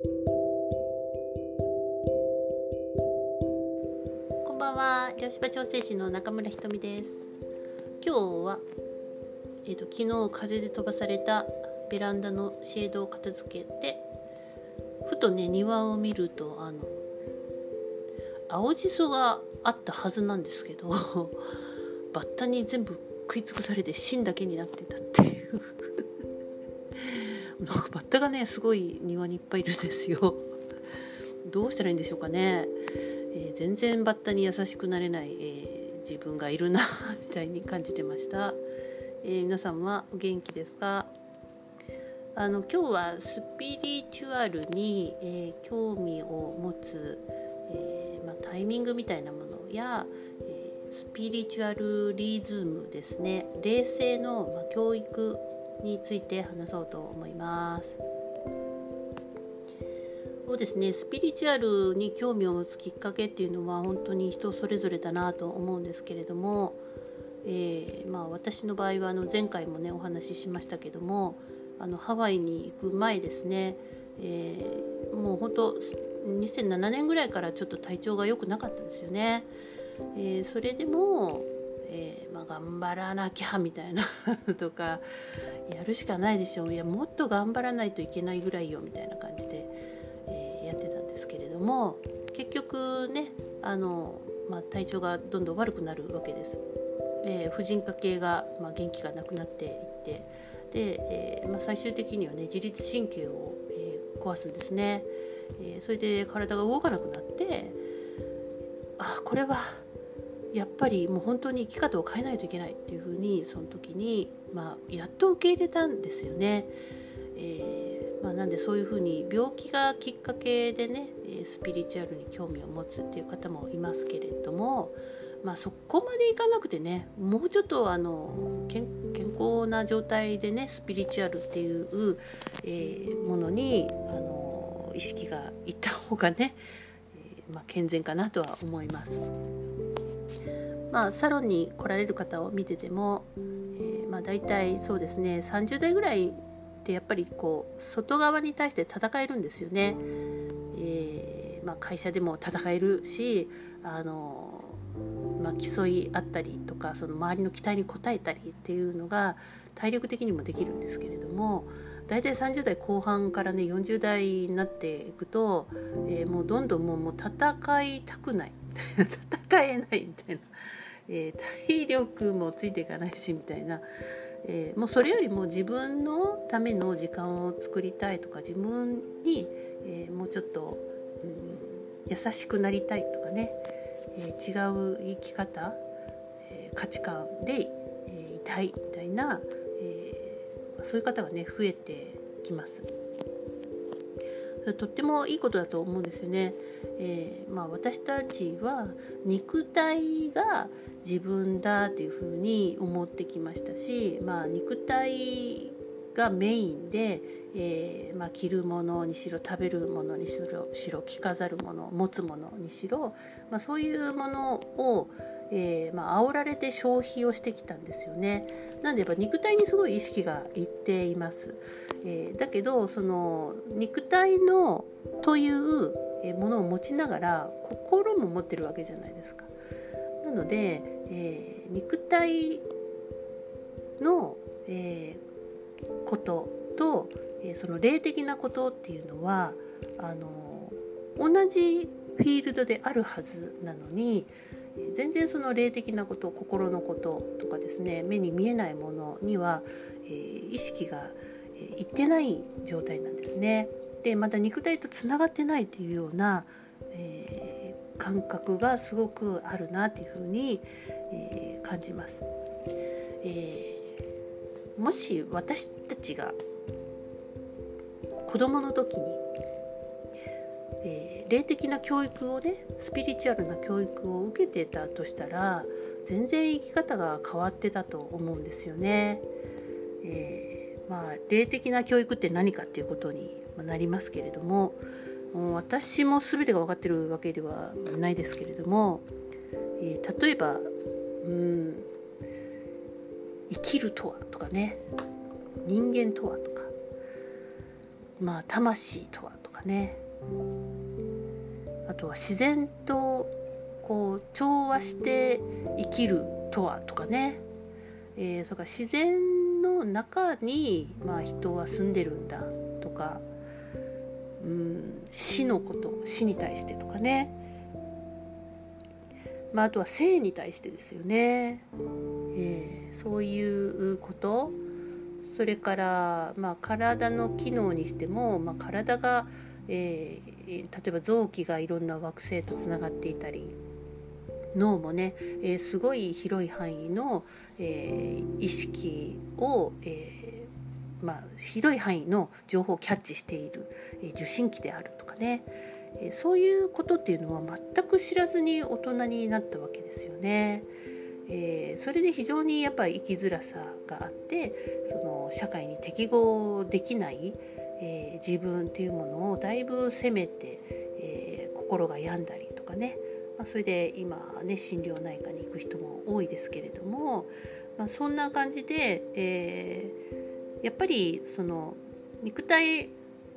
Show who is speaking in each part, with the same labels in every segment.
Speaker 1: こんばんは。漁師場調整士の中村ひとみです。今日は、えーと、昨日風で飛ばされたベランダのシェードを片付けてふとね庭を見るとあの青じそがあったはずなんですけど バッタに全部食い尽くされて芯だけになってた。なんかバッタがねすごい庭にいっぱいいるんですよ。どうしたらいいんでしょうかね、えー、全然バッタに優しくなれない、えー、自分がいるな みたいに感じてました、えー、皆さんはお元気ですか？あの今日はスピリチュアルに、え興味を持つ、えまあ、タイミングみたいなものや、えスピリチュアルリズムですね。霊性の、ま教育について話そうと思います。そうですね。スピリチュアルに興味を持つきっかけっていうのは本当に人それぞれだなと思うんですけれども、えー、まあ、私の場合はあの前回もねお話ししましたけどもあのハワイに行く前ですね、えー、もう本当2007年ぐらいからちょっと体調が良くなかったんですよね。えー、それでも、えー、まあ、頑張らなきゃみたいな とかやるしかないでしょういやもっと頑張らないといけないぐらいよみたいな感じで、えー、やってたんですけれども結局ねあの、まあ、体調がどんどん悪くなるわけです。え婦人科系が、まあ、元気がなくなっていってで、えまあ、最終的にはね自律神経を、え壊すんですね。えそれで体が動かなくなってあこれはやっぱりもう本当に生き方を変えないといけないっていうふうにその時に、まあ、やっと受け入れたんですよね。えー、まあ、なんでそういうふうに病気がきっかけでねスピリチュアルに興味を持つっていう方もいますけれども、まあ、そこまでいかなくてねもうちょっとあの健康な状態でねスピリチュアルっていう、えー、ものにあの意識がいった方がね、えー、まあ、健全かなとは思います。まあ、サロンに来られる方を見てても、えー、まあ、大体そうですね30代ぐらいってやっぱりこう外側に対して戦えるんですよね。えー、まあ、会社でも戦えるしあの、まあ、競い合ったりとかその周りの期待に応えたりっていうのが体力的にもできるんですけれども大体30代後半からね40代になっていくと、えー、もうどんどんもうもう戦いたくない 戦えないみたいなえー、体力もついていかないしみたいな、えー、もうそれよりも自分のための時間を作りたいとか自分に、えー、もうちょっと、うん、優しくなりたいとかね、え違う生き方、え価値観で、えいたいみたいな、えそういう方がね増えてきます。とってもいいことだと思うんですよね。えー、まあ、私たちは肉体が自分だっていうふうに思ってきましたし、まあ、肉体がメインで、えー、まあ、着るものにしろ食べるものにしろしろ着飾るもの持つものにしろ、まあ、そういうものを、えー、まあ煽られて消費をしてきたんですよね。なんでやっぱ肉体にすごい意識がいっています。えー、だけどその肉体のというものを持ちながら心も持ってるわけじゃないですか。なので、えー、肉体の、えー、ことと、え、その霊的なことっていうのはあの同じフィールドであるはずなのに全然その霊的なこと心のこととかですね目に見えないものには、えー、意識がいってない状態なんですね。でまた肉体とつながってないっていうような、えー、感覚がすごくあるなっていうふうに、えー、感じます。え、もし私たちが子供の時に、えー、霊的な教育をねスピリチュアルな教育を受けてたとしたら全然生き方が変わってたと思うんですよね。えーまあ、霊的な教育って何かっていうことになりますけれども私も全てが分かってるわけではないですけれども、えー、例えばうん生きるとはとかね。人間とはとか。まあ魂とはとかね。あとは自然とこう調和して生きるとはとかね、えー、それから自然の中に、まあ、人は住んでるんだとか、うん、死のこと死に対してとかね、まあ、あとは性に対してですよね、えー、そういうことそれから、まあ、体の機能にしても、まあ、体が、えー、例えば臓器がいろんな惑星とつながっていたり脳もね、えー、すごい広い範囲の、えー、意識を、えー、まあ、広い範囲の情報をキャッチしている、え受信機であるとかね、えそういうことっていうのは全く知らずに大人になったわけですよね。えー、それで非常にやっぱり生きづらさがあってその社会に適合できない、えー、自分っていうものをだいぶ責めて、えー、心が病んだりとかね。まあ、それで今ね心療内科に行く人も多いですけれども、まあ、そんな感じで、え、やっぱりその肉体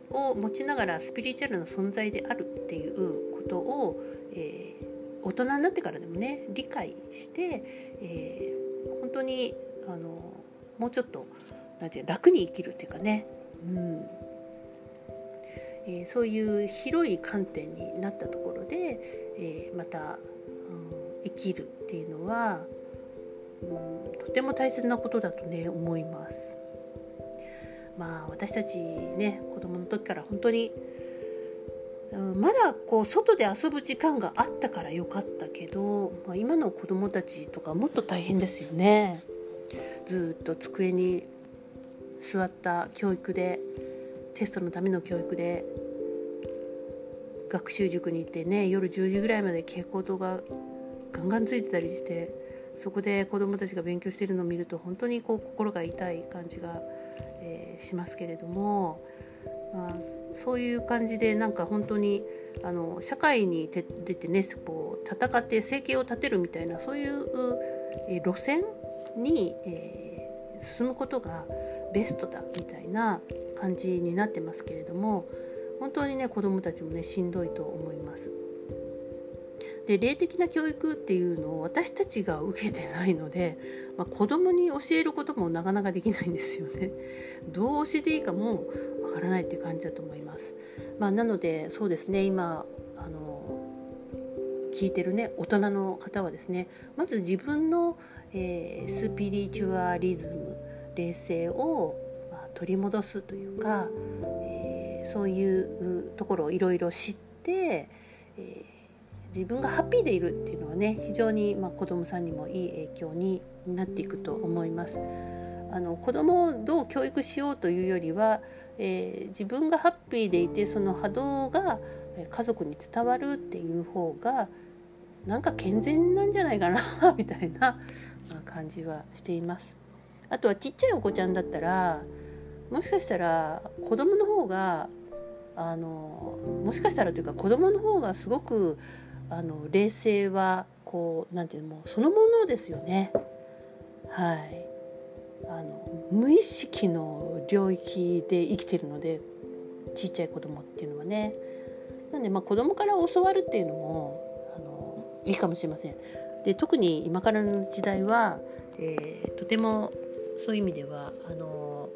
Speaker 1: を持ちながらスピリチュアルな存在であるっていうことを、えー、大人になってからでもね理解して、えー、本当にあのもうちょっとなんて楽に生きるっていうかね、うんえー、そういう広い観点になったところで、えー、また、うん、生きるっていうのは、うん、とても大切なことだとね思います。まあ私たちね子供の時から本当に、まだこう外で遊ぶ時間があったからよかったけど、まあ、今の子供たちとかもっと大変ですよね。ずっと机に座った教育でテストのための教育で学習塾に行ってね夜10時ぐらいまで蛍光灯がガンガンついてたりしてそこで子どもたちが勉強してるのを見ると本当にこう心が痛い感じが、えー、しますけれども、まあ、そういう感じでなんか本当にあの社会に出てねこう戦って生計を立てるみたいなそういう、路線に、えー、進むことがベストだみたいな感じになってますけれども本当にね子どもたちもねしんどいと思います。で霊的な教育っていうのを私たちが受けてないので、まあ、子供に教えることもなかなかできないんですよね。どう教えていいかもわからないって感じだと思います。まあ、なのでそうですね今あの聞いてるね大人の方はですねまず自分の、えー、スピリチュアリズム冷静を、まあ、取り戻すというかえ、そういうところをいろいろ知って、えー、自分がハッピーでいるっていうのはね非常に、まあ、子どもさんにもいい影響になっていくと思います。あの子供をどう教育しようというよりは、えー、自分がハッピーでいてその波動が家族に伝わるっていう方がなんか健全なんじゃないかな みたいな感じはしています。あとはちっちゃいお子ちゃんだったらもしかしたら子供の方があのもしかしたらというか子供の方がすごくあの冷静はこうなんていうのもそのものですよね。はいあの無意識の領域で生きてるのでちっちゃい子供っていうのはねなんでまあ子供から教わるっていうのもあのいいかもしれませんで特に今からの時代は、えー、とてもそういう意味ではあの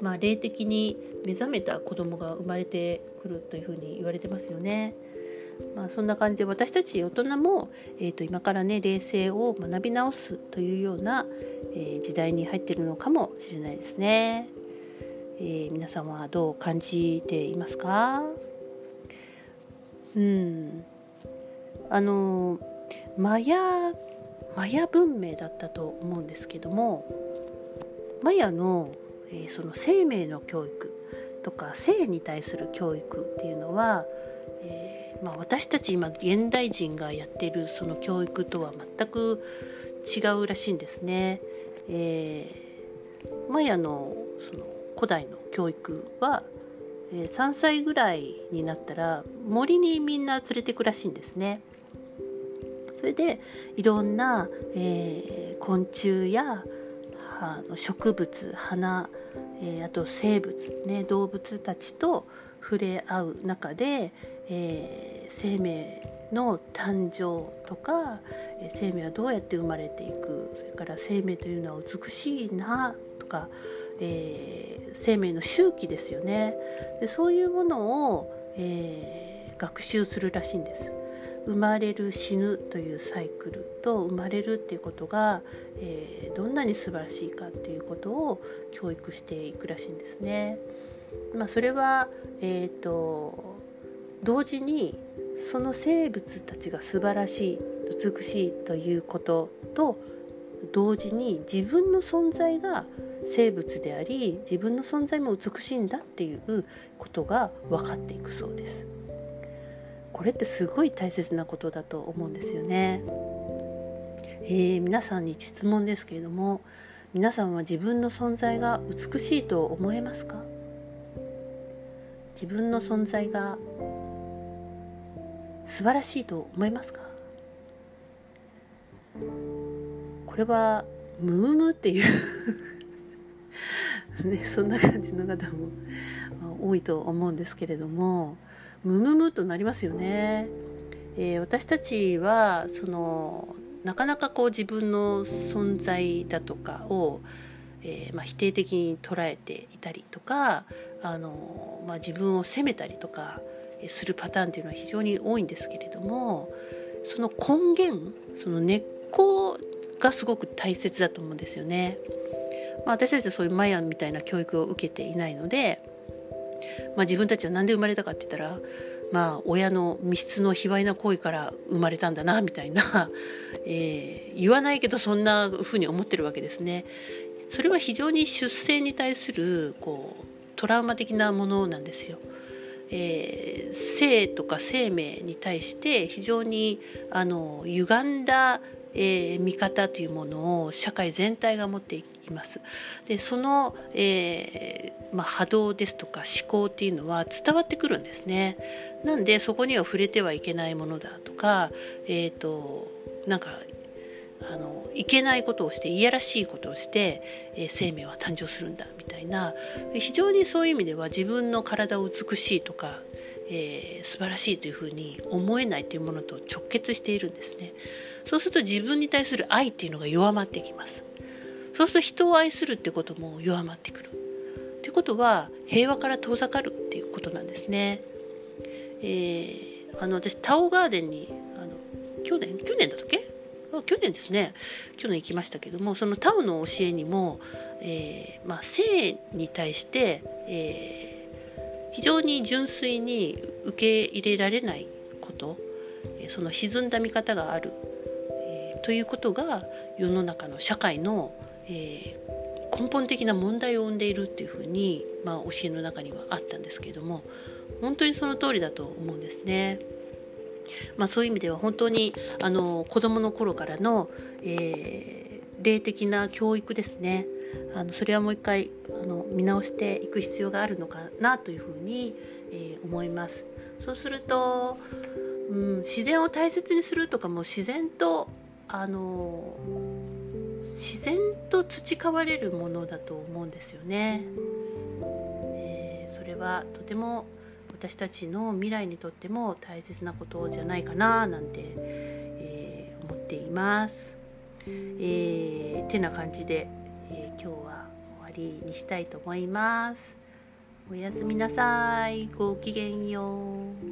Speaker 1: まあ、霊的に目覚めた子供が生まれてくるというふうに言われてますよね。まあ、そんな感じで私たち大人も、えー、と今からね霊性を学び直すというような、えー、時代に入っているのかもしれないですね。えー、皆さんはどう感じていますか？うんあのマヤマヤ文明だったと思うんですけどもマヤのえその生命の教育とか性に対する教育っていうのは、まあ、私たち今現代人がやっているその教育とは全く違うらしいんですね。えー、マヤのその古代の教育は、えー、3歳ぐらいになったら森にみんな連れてくらしいんですね。それでいろんな、えー、昆虫やあの植物花えー、あと生物、ね、動物たちと触れ合う中で、えー、生命の誕生とか生命はどうやって生まれていくそれから生命というのは美しいなとか、えー、生命の周期ですよねでそういうものを、えー、学習するらしいんです。生まれる死ぬというサイクルと生まれるっていうことが、えー、どんなに素晴らしいかっていうことを教育していくらしいんですね。まあ、それは、えーと同時にその生物たちが素晴らしい美しいということと同時に自分の存在が生物であり自分の存在も美しいんだっていうことが分かっていくそうです。これってすごい大切なことだと思うんですよね。えー、皆さんに質問ですけれども皆さんは自分の存在が美しいと思えますか？自分の存在が素晴らしいと思いますか？これはムムムっていう ね、そんな感じの方も多いと思うんですけれどもムムムとなりますよね。えー、私たちはそのなかなかこう自分の存在だとかを、えー、まあ、否定的に捉えていたりとかあの、まあ、自分を責めたりとかするパターンっていうのは非常に多いんですけれどもその根源その根っこがすごく大切だと思うんですよね。まあ、私たちはそういうマヤみたいな教育を受けていないので、まあ、自分たちは何で生まれたかって言ったら、まあ、親の密室の卑猥な行為から生まれたんだなみたいな、えー、言わないけどそんなふうに思ってるわけですね。それは非常に出生に対するこうトラウマ的なものなんですよ。えー、性とか生命に対して非常にあの歪んだ、えー、見方というものを社会全体が持っています。でその、えー、まあ、波動ですとか思考っていうのは伝わってくるんですね。なんでそこには触れてはいけないものだとか、えーとなんかあのいけないことをしていやらしいことをして、えー、生命は誕生するんだみたいな非常にそういう意味では自分の体を美しいとか、えー、素晴らしいというふうに思えないというものと直結しているんですね。そうすると自分に対する愛っていうのが弱まってきます。そうすると人を愛するってことも弱まってくる。ということは平和から遠ざかるっていうことなんですね。えー、あの私タオガーデンにあの去年去年だったっけ？去年ですね去年行きましたけどもそのタオの教えにも、えー、まあ、性に対して、えー、非常に純粋に受け入れられないことその沈んだ見方がある、えー、ということが世の中の社会の、え根本的な問題を生んでいるっていうふうに、まあ、教えの中にはあったんですけども本当にその通りだと思うんですね。まあ、そういう意味では本当にあの子どもの頃からの、えー、霊的な教育ですねあのそれはもう一回あの見直していく必要があるのかなというふうに、えー、思います。そうすると、うん、自然を大切にするとかも自然とあの自然と培われるものだと思うんですよね。えー、それはとても私たちの未来にとっても大切なことじゃないかななんて、えー、思っています。えー、てな感じで、えー、今日は終わりにしたいと思います。おやすみなさい。ごきげんよう。